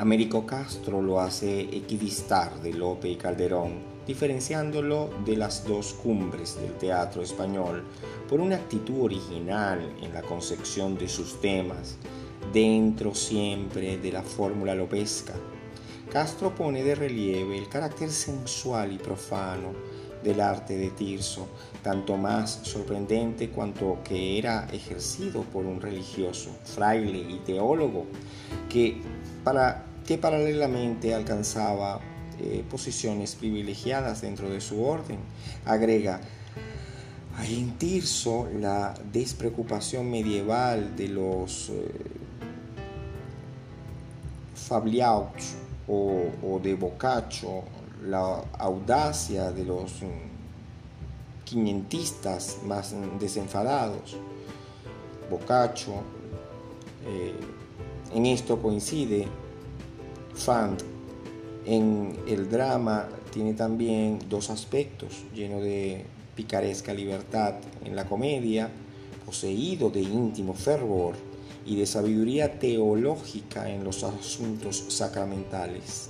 Américo Castro lo hace equidistar de Lope y Calderón, diferenciándolo de las dos cumbres del teatro español por una actitud original en la concepción de sus temas, dentro siempre de la fórmula lopesca. Castro pone de relieve el carácter sensual y profano del arte de Tirso, tanto más sorprendente cuanto que era ejercido por un religioso, fraile y teólogo, que, para, que paralelamente alcanzaba eh, posiciones privilegiadas dentro de su orden. Agrega, en Tirso la despreocupación medieval de los eh, o, de Boccaccio la audacia de los quinientistas más desenfadados. Boccaccio, eh, en esto coincide. Fant en el drama tiene también dos aspectos, lleno de picaresca libertad en la comedia, poseído de íntimo fervor y de sabiduría teológica en los asuntos sacramentales.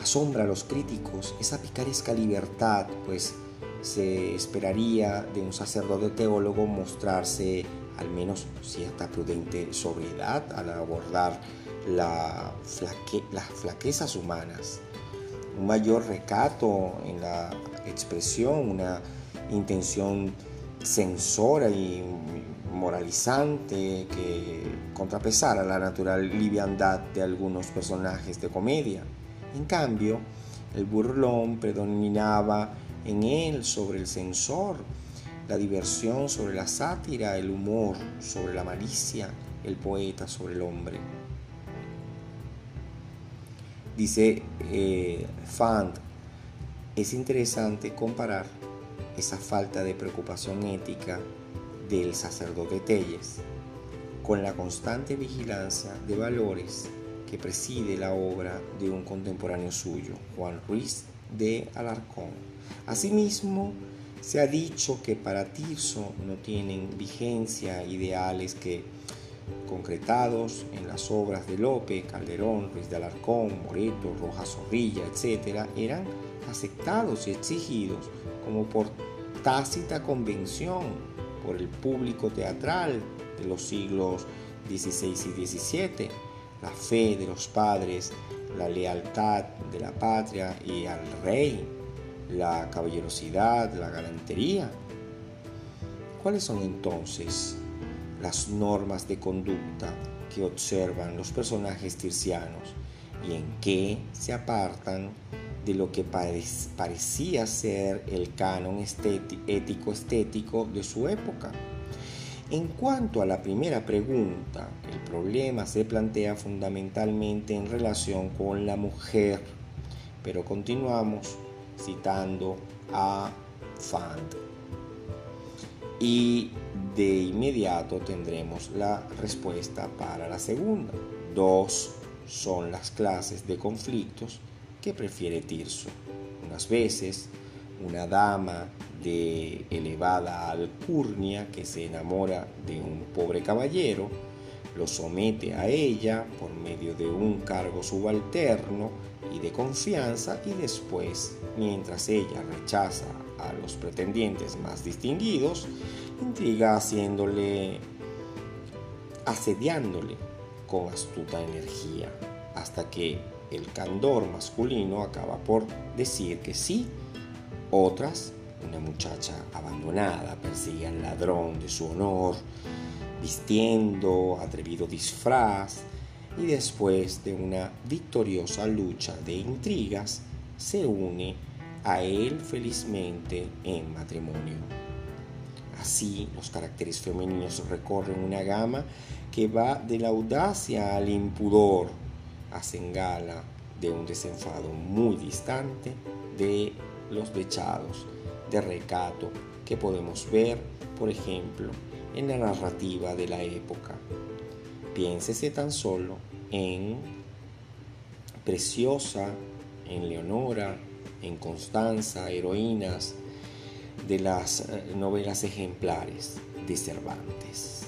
Asombra a los críticos esa picaresca libertad, pues se esperaría de un sacerdote teólogo mostrarse al menos cierta prudente sobriedad al abordar las flaquezas humanas, un mayor recato en la expresión, una intención censora y moralizante que contrapesara la natural liviandad de algunos personajes de comedia. En cambio, el burlón predominaba en él sobre el censor, la diversión sobre la sátira, el humor sobre la malicia, el poeta sobre el hombre. Dice eh, Fand, es interesante comparar esa falta de preocupación ética del sacerdote Telles con la constante vigilancia de valores que preside la obra de un contemporáneo suyo, Juan Ruiz de Alarcón. Asimismo, se ha dicho que para Tirso no tienen vigencia ideales que, concretados en las obras de Lope, Calderón, Ruiz de Alarcón, Moreto, Rojas Zorrilla, etc., eran aceptados y exigidos como por tácita convención por el público teatral de los siglos XVI y XVII la fe de los padres, la lealtad de la patria y al rey, la caballerosidad, la galantería. ¿Cuáles son entonces las normas de conducta que observan los personajes tircianos y en qué se apartan de lo que parecía ser el canon ético-estético de su época? En cuanto a la primera pregunta, el problema se plantea fundamentalmente en relación con la mujer, pero continuamos citando a Fand. Y de inmediato tendremos la respuesta para la segunda. Dos son las clases de conflictos que prefiere Tirso. Unas veces una dama de elevada alcurnia que se enamora de un pobre caballero, lo somete a ella por medio de un cargo subalterno y de confianza y después, mientras ella rechaza a los pretendientes más distinguidos, intriga haciéndole, asediándole con astuta energía, hasta que el candor masculino acaba por decir que sí, otras una muchacha abandonada persigue al ladrón de su honor, vistiendo atrevido disfraz, y después de una victoriosa lucha de intrigas, se une a él felizmente en matrimonio. Así, los caracteres femeninos recorren una gama que va de la audacia al impudor, hacen gala de un desenfado muy distante de los dechados de recato que podemos ver, por ejemplo, en la narrativa de la época. Piénsese tan solo en Preciosa, en Leonora, en Constanza, heroínas de las eh, novelas ejemplares de Cervantes.